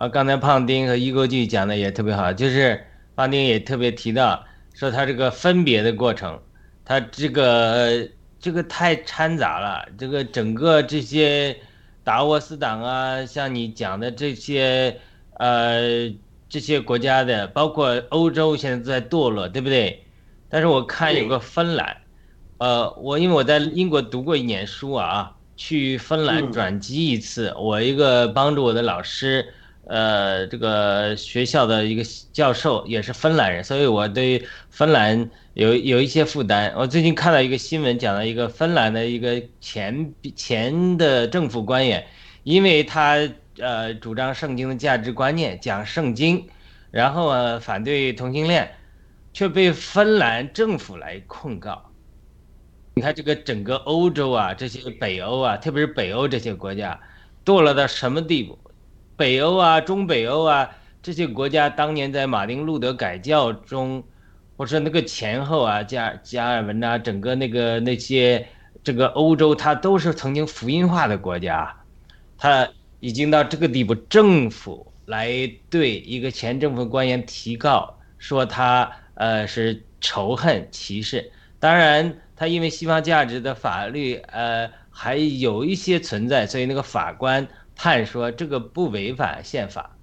啊，刚才胖丁和一哥剧讲的也特别好，就是胖丁也特别提到说他这个分别的过程，他这个这个太掺杂了，这个整个这些达沃斯党啊，像你讲的这些呃这些国家的，包括欧洲现在都在堕落，对不对？但是我看有个芬兰，呃，我因为我在英国读过一年书啊，去芬兰转机一次，我一个帮助我的老师。呃，这个学校的一个教授也是芬兰人，所以我对芬兰有有一些负担。我最近看到一个新闻，讲了一个芬兰的一个前前的政府官员，因为他呃主张圣经的价值观念，讲圣经，然后啊反对同性恋，却被芬兰政府来控告。你看这个整个欧洲啊，这些北欧啊，特别是北欧这些国家，堕落到什么地步？北欧啊，中北欧啊，这些国家当年在马丁路德改教中，或者那个前后啊，加加尔文啊，整个那个那些这个欧洲，它都是曾经福音化的国家，它已经到这个地步，政府来对一个前政府官员提告，说他呃是仇恨歧视。当然，他因为西方价值的法律呃还有一些存在，所以那个法官。判说这个不违反宪法，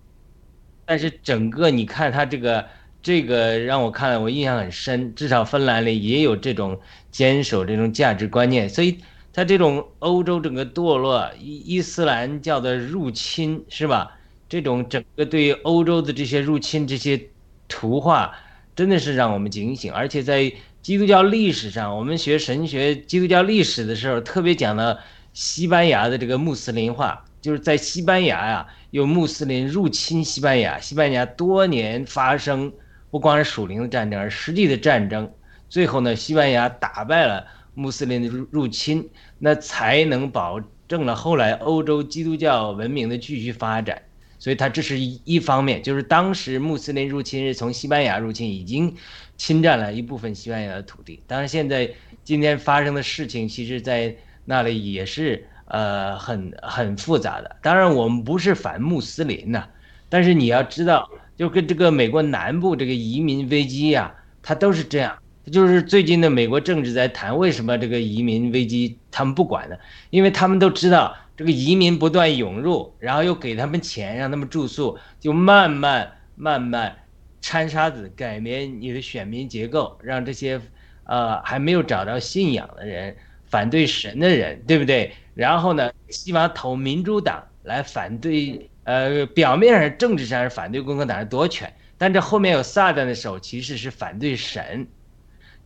但是整个你看他这个这个让我看了我印象很深，至少芬兰里也有这种坚守这种价值观念，所以他这种欧洲整个堕落伊伊斯兰教的入侵是吧？这种整个对欧洲的这些入侵这些图画真的是让我们警醒，而且在基督教历史上，我们学神学基督教历史的时候特别讲了西班牙的这个穆斯林化。就是在西班牙呀，有穆斯林入侵西班牙，西班牙多年发生不光是属灵的战争，而实际的战争。最后呢，西班牙打败了穆斯林的入入侵，那才能保证了后来欧洲基督教文明的继续发展。所以，它这是一一方面，就是当时穆斯林入侵是从西班牙入侵，已经侵占了一部分西班牙的土地。当然，现在今天发生的事情，其实在那里也是。呃，很很复杂的。当然，我们不是反穆斯林呐，但是你要知道，就跟这个美国南部这个移民危机呀，它都是这样。就是最近的美国政治在谈为什么这个移民危机他们不管呢？因为他们都知道这个移民不断涌入，然后又给他们钱让他们住宿，就慢慢慢慢掺沙子，改变你的选民结构，让这些呃还没有找到信仰的人、反对神的人，对不对？然后呢，希望投民主党来反对，呃，表面上政治上是反对共和党人夺权，但这后面有撒旦的手，其实是反对神，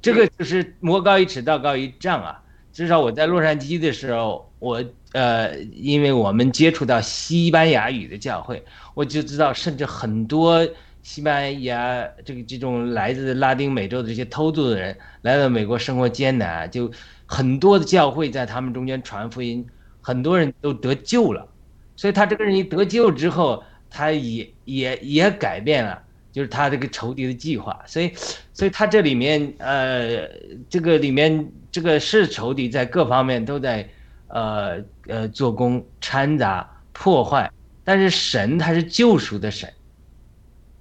这个就是魔高一尺，道高一丈啊。至少我在洛杉矶的时候，我呃，因为我们接触到西班牙语的教会，我就知道，甚至很多西班牙这个这种来自拉丁美洲的这些偷渡的人来到美国生活艰难，就。很多的教会在他们中间传福音，很多人都得救了，所以他这个人一得救之后，他也也也改变了，就是他这个仇敌的计划，所以，所以他这里面呃，这个里面这个是仇敌在各方面都在，呃呃做工掺杂破坏，但是神他是救赎的神，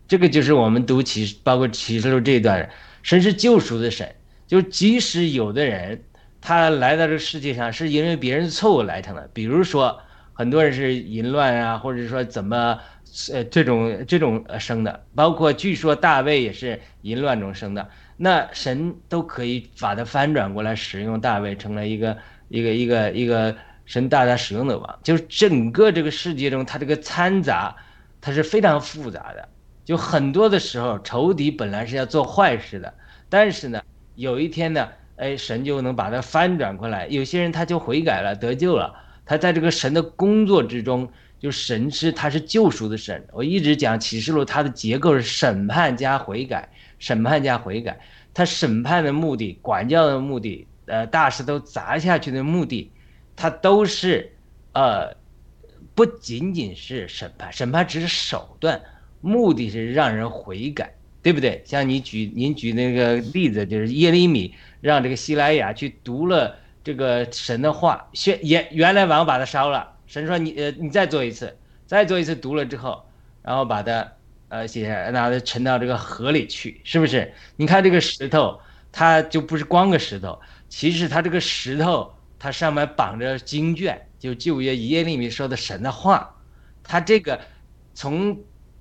这个就是我们读启包括启示录这一段，神是救赎的神，就即使有的人。他来到这个世界上是因为别人的错误来成的，比如说很多人是淫乱啊，或者说怎么呃这种这种生的，包括据说大卫也是淫乱中生的，那神都可以把它翻转过来，使用大卫成了一个一个一个一个神大大使用的王，就是整个这个世界中，它这个掺杂，它是非常复杂的，就很多的时候仇敌本来是要做坏事的，但是呢，有一天呢。哎，神就能把它翻转过来。有些人他就悔改了，得救了。他在这个神的工作之中，就神是他是救赎的神。我一直讲启示录，它的结构是审判加悔改，审判加悔改。他审判的目的、管教的目的、呃，大石头砸下去的目的，他都是，呃，不仅仅是审判，审判只是手段，目的是让人悔改，对不对？像你举您举那个例子，就是耶利米。让这个希莱雅去读了这个神的话，宣原原来王把他烧了。神说你呃你再做一次，再做一次读了之后，然后把它呃写下来，拿它沉到这个河里去，是不是？你看这个石头，它就不是光个石头，其实它这个石头，它上面绑着经卷，就旧约耶利米说的神的话，它这个从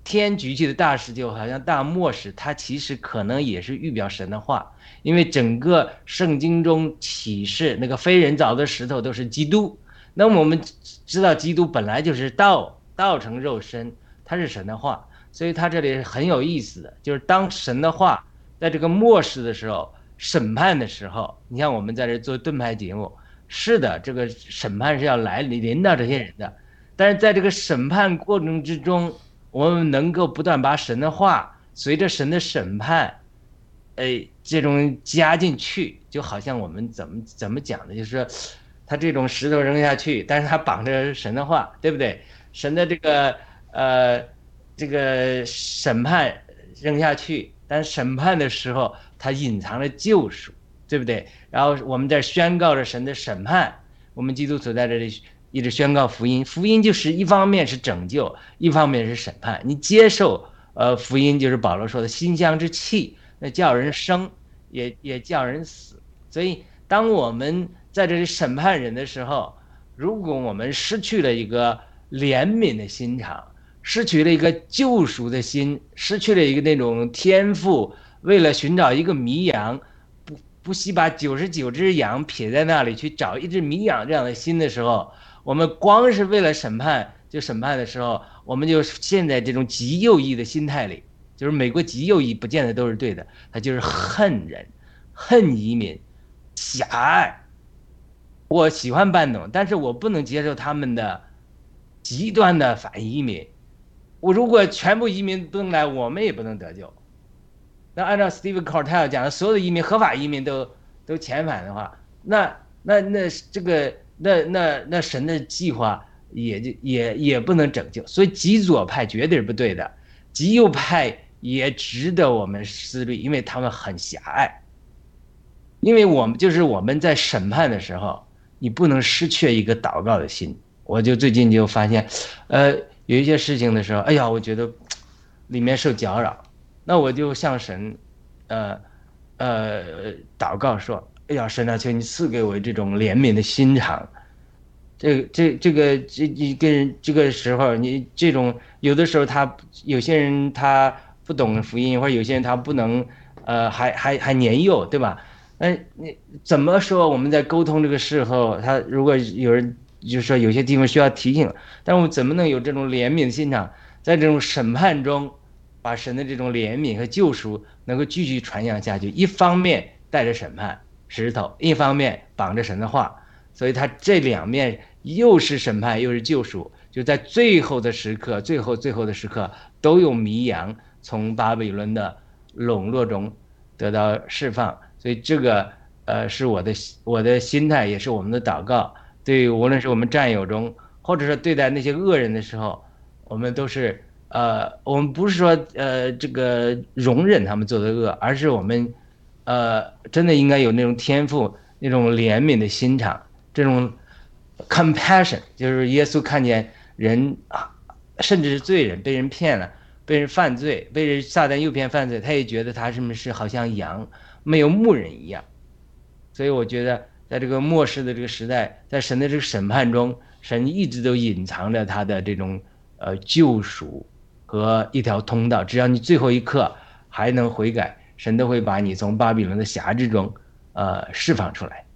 天举起的大石就好像大磨石，它其实可能也是预表神的话，因为整个圣经中启示那个非人造的石头都是基督。那么我们知道，基督本来就是道，道成肉身，他是神的话，所以他这里很有意思的，就是当神的话在这个末世的时候，审判的时候，你像我们在这做盾牌节目，是的，这个审判是要来临到这些人的，但是在这个审判过程之中，我们能够不断把神的话随着神的审判，哎，这种加进去，就好像我们怎么怎么讲的，就是说。他这种石头扔下去，但是他绑着神的话，对不对？神的这个呃这个审判扔下去，但审判的时候他隐藏了救赎，对不对？然后我们在宣告着神的审判，我们基督徒在这里一直宣告福音，福音就是一方面是拯救，一方面是审判。你接受呃福音，就是保罗说的馨香之气，那叫人生，也也叫人死。所以当我们在这里审判人的时候，如果我们失去了一个怜悯的心肠，失去了一个救赎的心，失去了一个那种天赋，为了寻找一个迷羊，不不惜把九十九只羊撇在那里去找一只迷羊这样的心的时候，我们光是为了审判就审判的时候，我们就陷在这种极右翼的心态里，就是美国极右翼不见得都是对的，他就是恨人，恨移民，狭隘。我喜欢半农，但是我不能接受他们的极端的反移民。我如果全部移民都来，我们也不能得救。那按照 Steve Cartel 讲的，所有的移民合法移民都都遣返的话，那那那这个那那那神的计划也就也也不能拯救。所以极左派绝对是不对的，极右派也值得我们思虑，因为他们很狭隘。因为我们就是我们在审判的时候。你不能失去一个祷告的心。我就最近就发现，呃，有一些事情的时候，哎呀，我觉得里面受搅扰，那我就向神，呃，呃，祷告说，哎呀，神啊，请你赐给我这种怜悯的心肠。这、这、这个、这、你跟这个时候，你这种有的时候他有些人他不懂福音，或者有些人他不能，呃，还还还年幼，对吧？那，你怎么说？我们在沟通这个时候，他如果有人就是说有些地方需要提醒，但我们怎么能有这种怜悯的心肠，在这种审判中，把神的这种怜悯和救赎能够继续传扬下去？一方面带着审判石头，一方面绑着神的话，所以他这两面又是审判又是救赎，就在最后的时刻，最后最后的时刻，都有迷羊从巴比伦的笼络中得到释放。所以这个呃是我的我的心态，也是我们的祷告。对，无论是我们战友中，或者说对待那些恶人的时候，我们都是呃，我们不是说呃这个容忍他们做的恶，而是我们呃真的应该有那种天赋，那种怜悯的心肠，这种 compassion，就是耶稣看见人啊，甚至是罪人被人骗了，被人犯罪，被人撒旦诱骗犯罪，他也觉得他是不是好像羊。没有牧人一样，所以我觉得，在这个末世的这个时代，在神的这个审判中，神一直都隐藏着他的这种呃救赎和一条通道。只要你最后一刻还能悔改，神都会把你从巴比伦的辖制中呃释放出来。